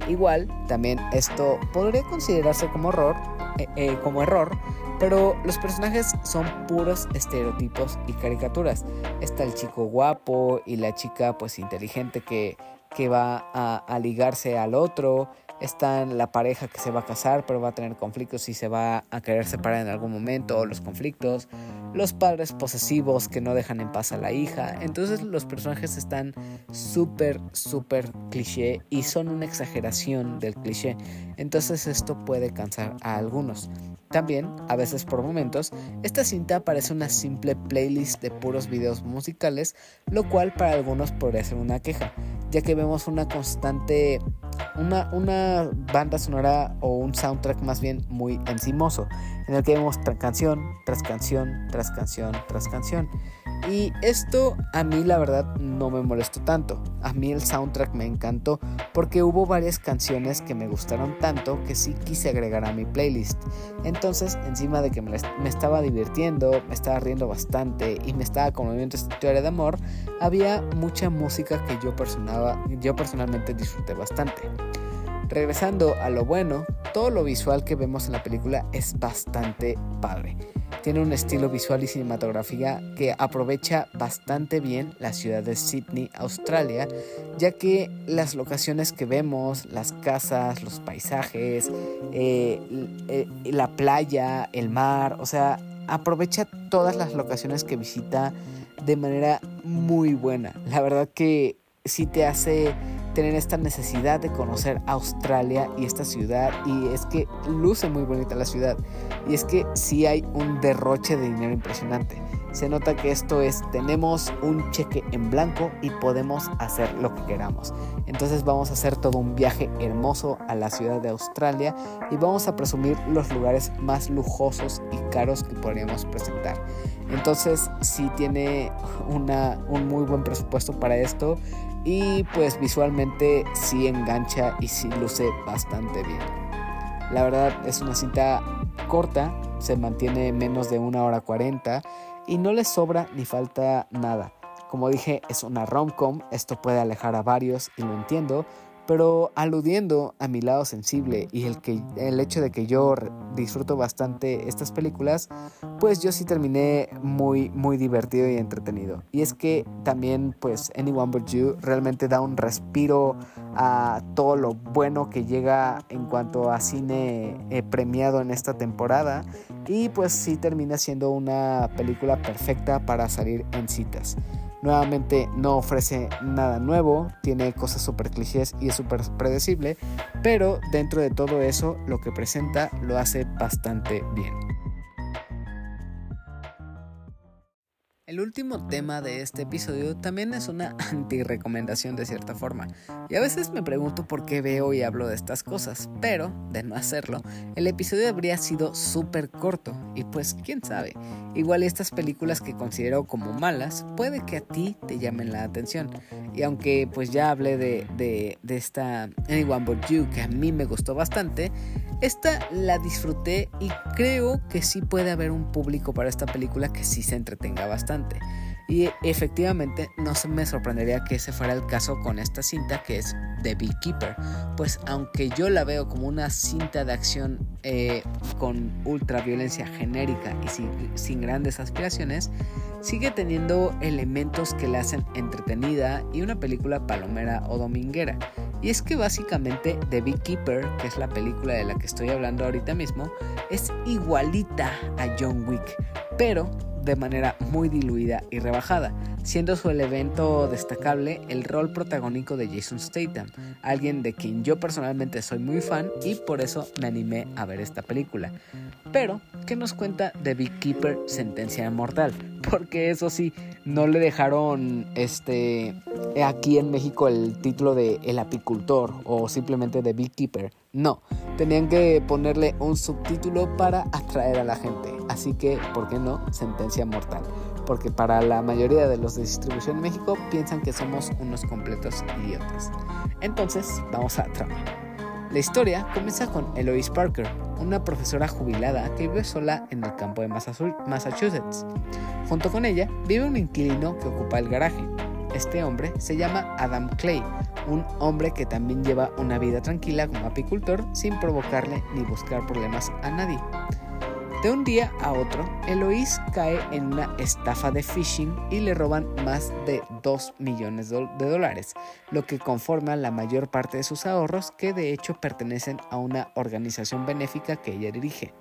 Igual, también esto podría considerarse como error, eh, eh, como error, pero los personajes son puros estereotipos y caricaturas. Está el chico guapo y la chica pues inteligente que que va a, ligarse al otro, está la pareja que se va a casar pero va a tener conflictos y se va a querer separar en algún momento, los conflictos, los padres posesivos que no dejan en paz a la hija. Entonces los personajes están súper, súper cliché y son una exageración del cliché. Entonces esto puede cansar a algunos. También, a veces por momentos, esta cinta parece una simple playlist de puros videos musicales, lo cual para algunos podría ser una queja ya que vemos una constante, una, una banda sonora o un soundtrack más bien muy encimoso, en el que vemos canción tras canción, tras canción, tras canción. Y esto a mí la verdad no me molestó tanto. A mí el soundtrack me encantó porque hubo varias canciones que me gustaron tanto que sí quise agregar a mi playlist. Entonces, encima de que me, estaba divirtiendo, me estaba riendo bastante y me estaba conmoviendo esta historia de amor, había mucha música que yo, yo personalmente disfruté bastante. Regresando a lo bueno, todo lo visual que vemos en la película es bastante padre. Tiene un estilo visual y cinematografía que aprovecha bastante bien la ciudad de Sydney, Australia, ya que las locaciones que vemos, las casas, los paisajes, eh, eh, la playa, el mar, o sea, aprovecha todas las locaciones que visita de manera muy buena. La verdad que sí te hace tener esta necesidad de conocer Australia y esta ciudad y es que luce muy bonita la ciudad y es que sí hay un derroche de dinero impresionante. Se nota que esto es, tenemos un cheque en blanco y podemos hacer lo que queramos. Entonces vamos a hacer todo un viaje hermoso a la ciudad de Australia y vamos a presumir los lugares más lujosos y caros que podríamos presentar. Entonces sí tiene una, un muy buen presupuesto para esto y pues visualmente sí engancha y sí luce bastante bien. La verdad es una cinta corta, se mantiene menos de una hora 40 y no le sobra ni falta nada. Como dije, es una rom-com, esto puede alejar a varios y lo entiendo, pero aludiendo a mi lado sensible y el, que, el hecho de que yo disfruto bastante estas películas, pues yo sí terminé muy, muy divertido y entretenido. Y es que también, pues, Anyone But You realmente da un respiro a todo lo bueno que llega en cuanto a cine eh, premiado en esta temporada. y pues sí termina siendo una película perfecta para salir en citas. Nuevamente no ofrece nada nuevo, tiene cosas súper clichés y es súper predecible, pero dentro de todo eso lo que presenta lo hace bastante bien. El último tema de este episodio también es una [LAUGHS] anti-recomendación de cierta forma, y a veces me pregunto por qué veo y hablo de estas cosas, pero, de no hacerlo, el episodio habría sido súper corto, y pues quién sabe, igual estas películas que considero como malas, puede que a ti te llamen la atención, y aunque pues ya hablé de, de, de esta Anyone But You que a mí me gustó bastante, esta la disfruté y creo que sí puede haber un público para esta película que sí se entretenga bastante. Y efectivamente no se me sorprendería que ese fuera el caso con esta cinta que es The Beekeeper. Pues aunque yo la veo como una cinta de acción eh, con ultra violencia genérica y sin, sin grandes aspiraciones, sigue teniendo elementos que la hacen entretenida y una película palomera o dominguera. Y es que básicamente The Beekeeper, que es la película de la que estoy hablando ahorita mismo, es igualita a John Wick, pero de manera muy diluida y rebajada, siendo su evento destacable el rol protagónico de Jason Statham, alguien de quien yo personalmente soy muy fan y por eso me animé a ver esta película. Pero, ¿qué nos cuenta The Beekeeper Sentencia Mortal? Porque eso sí, no le dejaron este aquí en México el título de El apicultor o simplemente The Beekeeper. No, tenían que ponerle un subtítulo para atraer a la gente. Así que, ¿por qué no? Sentencia mortal. Porque para la mayoría de los de distribución en México piensan que somos unos completos idiotas. Entonces, vamos a trama. La historia comienza con Eloise Parker, una profesora jubilada que vive sola en el campo de Massachusetts. Junto con ella vive un inquilino que ocupa el garaje. Este hombre se llama Adam Clay, un hombre que también lleva una vida tranquila como apicultor sin provocarle ni buscar problemas a nadie. De un día a otro, Eloise cae en una estafa de phishing y le roban más de 2 millones de dólares, lo que conforma la mayor parte de sus ahorros que de hecho pertenecen a una organización benéfica que ella dirige.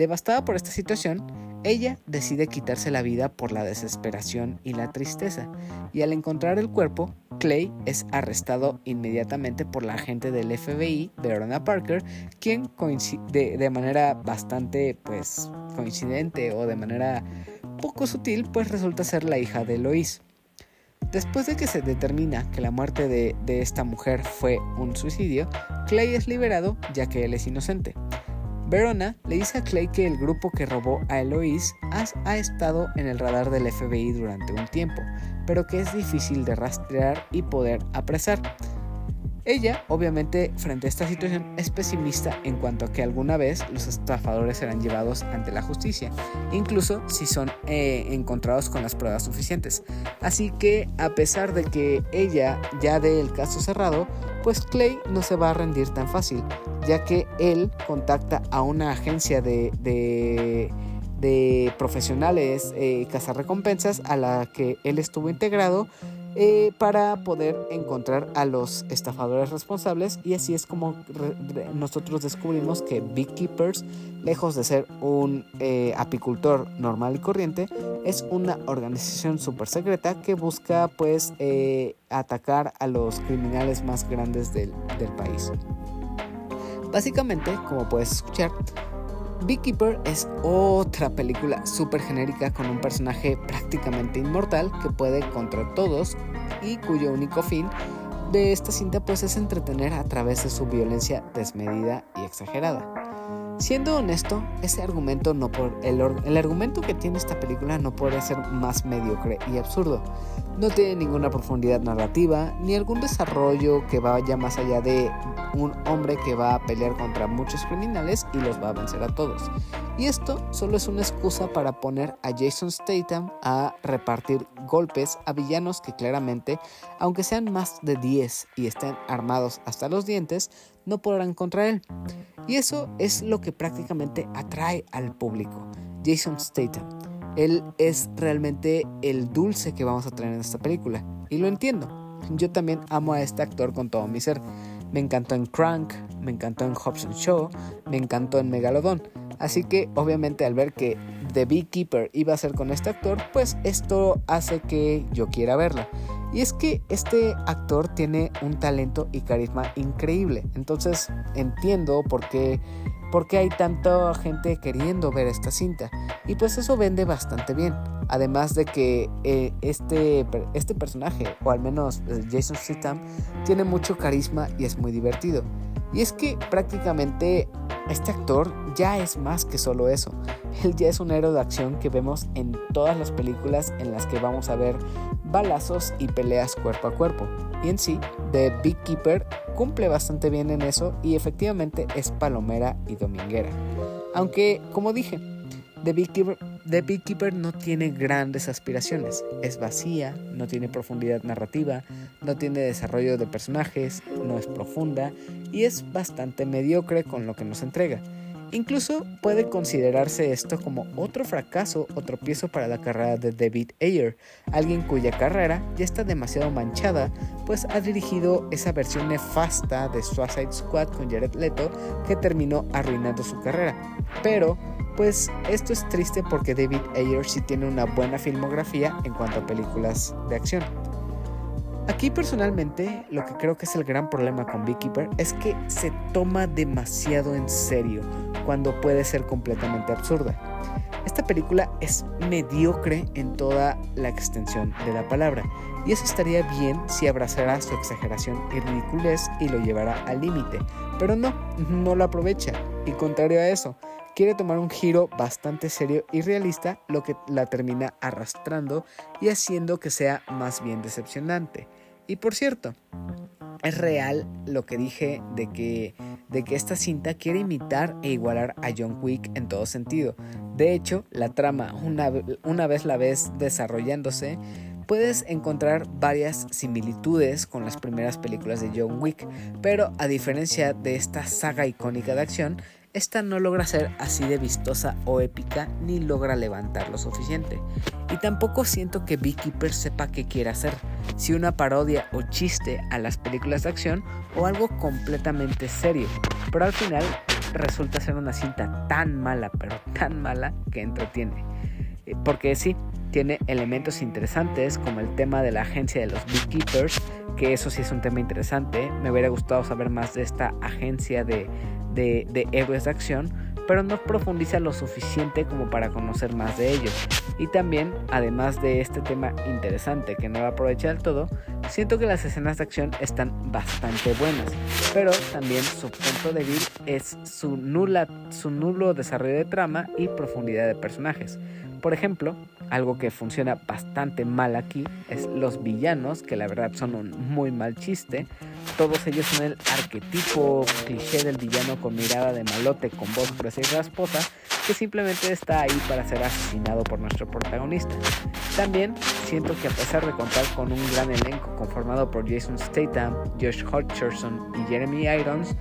Devastada por esta situación, ella decide quitarse la vida por la desesperación y la tristeza, y al encontrar el cuerpo, Clay es arrestado inmediatamente por la agente del FBI, Verona Parker, quien de, de manera bastante pues coincidente o de manera poco sutil pues resulta ser la hija de Lois. Después de que se determina que la muerte de esta mujer fue un suicidio, Clay es liberado ya que él es inocente. Verona le dice a Clay que el grupo que robó a Eloise ha, estado en el radar del FBI durante un tiempo, pero que es difícil de rastrear y poder apresar. Ella, obviamente, frente a esta situación, es pesimista en cuanto a que alguna vez los estafadores serán llevados ante la justicia, incluso si son eh, encontrados con las pruebas suficientes. Así que, a pesar de que ella ya dé el caso cerrado, pues Clay no se va a rendir tan fácil, ya que él contacta a una agencia de, de, profesionales eh, cazarrecompensas a la que él estuvo integrado eh, para poder encontrar a los estafadores responsables y así es como nosotros descubrimos que Beekeepers, lejos de ser un eh, apicultor normal y corriente, es una organización súper secreta que busca pues eh, atacar a los criminales más grandes del, del país. Básicamente, como puedes escuchar, Beekeeper es otra película súper genérica con un personaje prácticamente inmortal que puede contra todos y cuyo único fin de esta cinta pues es entretener a través de su violencia desmedida y exagerada. Siendo honesto, ese argumento no por el, el, argumento que tiene esta película no puede ser más mediocre y absurdo. No tiene ninguna profundidad narrativa ni algún desarrollo que vaya más allá de un hombre que va a pelear contra muchos criminales y los va a vencer a todos. Y esto solo es una excusa para poner a Jason Statham a repartir golpes a villanos que claramente, aunque sean más de 10 y estén armados hasta los dientes, no podrán contra él. Y eso es lo que prácticamente atrae al público. Jason Statham. Él es realmente el dulce que vamos a tener en esta película. Y lo entiendo. Yo también amo a este actor con todo mi ser. Me encantó en Crank, me encantó en Hobson Show, me encantó en Megalodon. Así que obviamente al ver que The Beekeeper iba a ser con este actor, pues esto hace que yo quiera verla. Y es que este actor tiene un talento y carisma increíble. Entonces entiendo por qué, por qué hay tanta gente queriendo ver esta cinta. Y pues eso vende bastante bien. Además de que eh, este, este personaje, o al menos eh, Jason Statham, tiene mucho carisma y es muy divertido. Y es que prácticamente este actor ya es más que solo eso. [LAUGHS] Él ya es un héroe de acción que vemos en todas las películas en las que vamos a ver balazos y peleas cuerpo a cuerpo. Y en sí, The Big Keeper cumple bastante bien en eso y efectivamente es palomera y dominguera. Aunque, como dije, The Beekeeper, The Beekeeper no tiene grandes aspiraciones, es vacía, no tiene profundidad narrativa, no tiene desarrollo de personajes, no es profunda y es bastante mediocre con lo que nos entrega. Incluso puede considerarse esto como otro fracaso o tropiezo para la carrera de David Ayer, alguien cuya carrera ya está demasiado manchada, pues ha dirigido esa versión nefasta de Suicide Squad con Jared Leto que terminó arruinando su carrera. Pero, pues esto es triste porque David Ayer sí tiene una buena filmografía en cuanto a películas de acción. Aquí personalmente lo que creo que es el gran problema con Beekeeper es que se toma demasiado en serio cuando puede ser completamente absurda. Esta película es mediocre en toda la extensión de la palabra y eso estaría bien si abrazara su exageración y ridiculez y lo llevara al límite, pero no, no lo aprovecha y contrario a eso, quiere tomar un giro bastante serio y realista, lo que la termina arrastrando y haciendo que sea más bien decepcionante. Y por cierto, es real lo que dije de que, de que esta cinta quiere imitar e igualar a John Wick en todo sentido. De hecho, la trama, una, una vez la ves desarrollándose, puedes encontrar varias similitudes con las primeras películas de John Wick, pero a diferencia de esta saga icónica de acción, esta no logra ser así de vistosa o épica ni logra levantar lo suficiente. Y tampoco siento que Beekeeper sepa qué quiere hacer, si una parodia o chiste a las películas de acción o algo completamente serio. Pero al final resulta ser una cinta tan mala, pero tan mala que entretiene. Eh, porque sí, tiene elementos interesantes como el tema de la agencia de los Beekeepers, que eso sí es un tema interesante. Me hubiera gustado saber más de esta agencia de de, héroes de acción, pero no profundiza lo suficiente como para conocer más de ellos. Y también, además de este tema interesante que no lo aprovecha del todo, siento que las escenas de acción están bastante buenas, pero también su punto débil es su, nula, su nulo desarrollo de trama y profundidad de personajes. Por ejemplo, algo que funciona bastante mal aquí es los villanos, que la verdad son un muy mal chiste. Todos ellos son el arquetipo cliché del villano con mirada de malote, con voz gruesa y rasposa, que simplemente está ahí para ser asesinado por nuestro protagonista. También siento que a pesar de contar con un gran elenco conformado por Jason Statham, Josh Hutcherson y Jeremy Irons,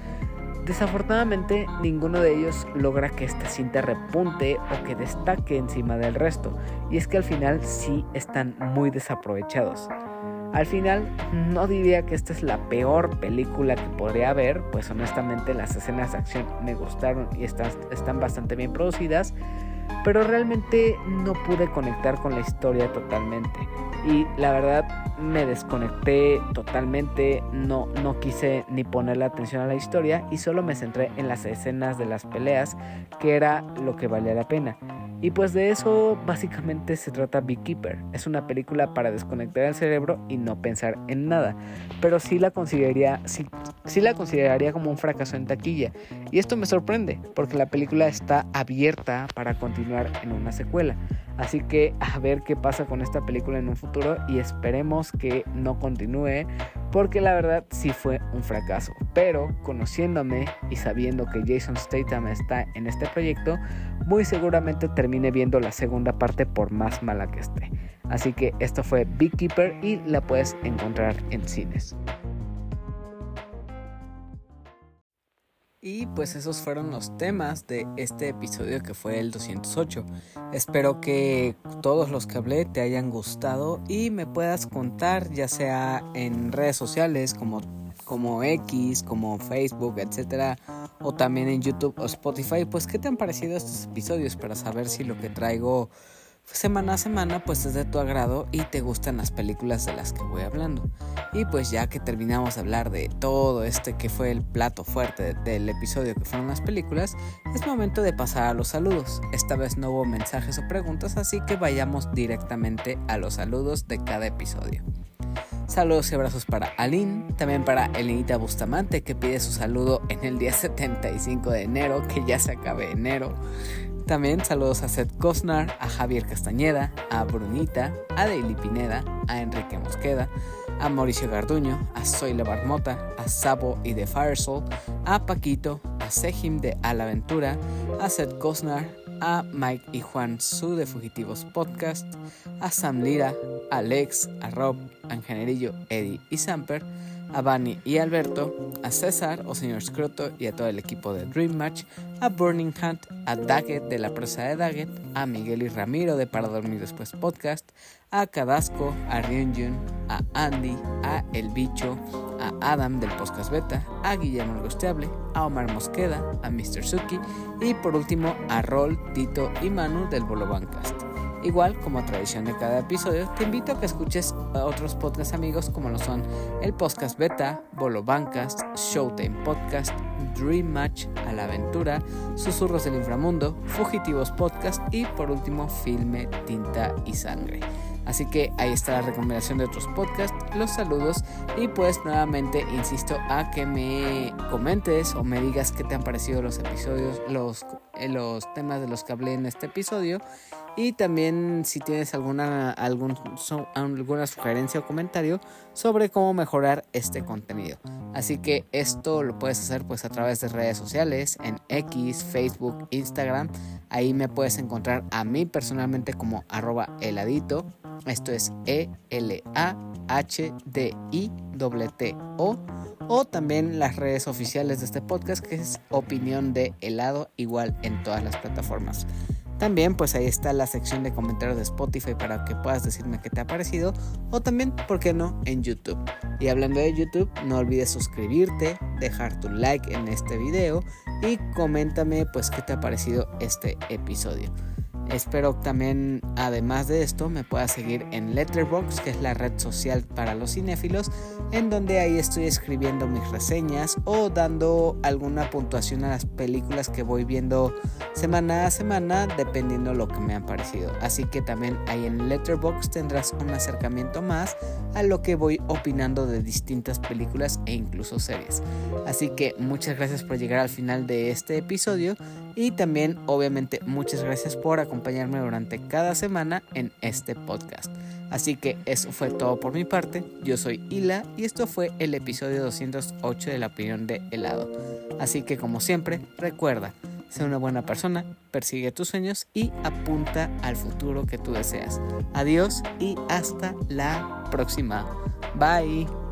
Desafortunadamente, ninguno de ellos logra que esta cinta repunte o que destaque encima del resto, y es que al final sí están muy desaprovechados. Al final, no diría que esta es la peor película que podría haber, pues honestamente las escenas de acción me gustaron y están, están bastante bien producidas, pero realmente no pude conectar con la historia totalmente. Y la verdad me desconecté totalmente, no, no quise ni ponerle atención a la historia y solo me centré en las escenas de las peleas, que era lo que valía la pena. Y pues de eso básicamente se trata Beekeeper. Es una película para desconectar el cerebro y no pensar en nada. Pero sí la consideraría, sí, sí la consideraría como un fracaso en taquilla. Y esto me sorprende, porque la película está abierta para continuar en una secuela. Así que a ver qué pasa con esta película en un futuro y esperemos que no continúe porque la verdad sí fue un fracaso. Pero conociéndome y sabiendo que Jason Statham está en este proyecto, muy seguramente termine viendo la segunda parte por más mala que esté. Así que esto fue Beekeeper y la puedes encontrar en cines. Y pues esos fueron los temas de este episodio que fue el 208. Espero que todos los que hablé te hayan gustado y me puedas contar ya sea en redes sociales como, como X, como Facebook, etcétera, o también en YouTube o Spotify, pues qué te han parecido estos episodios para saber si lo que traigo semana a semana pues es de tu agrado y te gustan las películas de las que voy hablando. Y pues ya que terminamos de hablar de todo este que fue el plato fuerte del episodio que fueron las películas, es momento de pasar a los saludos. Esta vez no hubo mensajes o preguntas, así que vayamos directamente a los saludos de cada episodio. Saludos y abrazos para Aline, también para Elenita Bustamante que pide su saludo en el día 75 de enero, que ya se acabe enero. También saludos a Seth Cosnar, a Javier Castañeda, a Brunita, a Daily Pineda, a Enrique Mosqueda, a Mauricio Garduño, a Zoila Barmota, a Sabo y de Firesoul, a Paquito, a Sejim de Alaventura, a Seth Cosnar, a Mike y Juan Su de Fugitivos Podcast, a Sam Lira, a Alex, a Rob, a Ingenierillo, Eddie y Samper, a Bunny y Alberto, a César o señor Scroto y a todo el equipo de Dream Match, a Burning Hunt, a Daggett de la presa de Daggett, a Miguel y Ramiro de Para Dormir Después Podcast, a Cadasco, a Ryunjun, a Andy, a El Bicho, a Adam del Podcast Beta, a Guillermo Angustiable, a Omar Mosqueda, a Mr. Suki y por último a Rol, Tito y Manu del Bolo Bancast. Igual, como tradición de cada episodio, te invito a que escuches a otros podcast amigos como lo son el Podcast Beta, Bolo Bancast, Showtime Podcast, Dream Match, A la Aventura, Susurros del Inframundo, Fugitivos Podcast y por último Filme, Tinta y Sangre. Así que ahí está la recomendación de otros podcasts, los saludos y pues nuevamente insisto a que me comentes o me digas qué te han parecido los episodios, los, eh, los temas de los que hablé en este episodio y también si tienes alguna, alguna sugerencia o comentario sobre cómo mejorar este contenido. Así que esto lo puedes hacer pues a través de redes sociales, en X, Facebook, Instagram. Ahí me puedes encontrar a mí personalmente como arroba heladito. Esto es E-L-A-H-D-I-T-O. O también las redes oficiales de este podcast que es opinión de helado igual en todas las plataformas. También pues ahí está la sección de comentarios de Spotify para que puedas decirme qué te ha parecido o también, ¿por qué no?, en YouTube. Y hablando de YouTube, no olvides suscribirte, dejar tu like en este video y coméntame pues qué te ha parecido este episodio. Espero también, además de esto, me puedas seguir en Letterboxd, que es la red social para los cinéfilos, en donde ahí estoy escribiendo mis reseñas o dando alguna puntuación a las películas que voy viendo semana a semana, dependiendo lo que me han parecido. Así que también ahí en Letterboxd tendrás un acercamiento más a lo que voy opinando de distintas películas e incluso series. Así que muchas gracias por llegar al final de este episodio y también obviamente muchas gracias por acompañarme durante cada semana en este podcast. Así que eso fue todo por mi parte. Yo soy Hila y esto fue el episodio 208 de la opinión de helado. Así que como siempre, recuerda, sé una buena persona, persigue tus sueños y apunta al futuro que tú deseas. Adiós y hasta la próxima. Bye.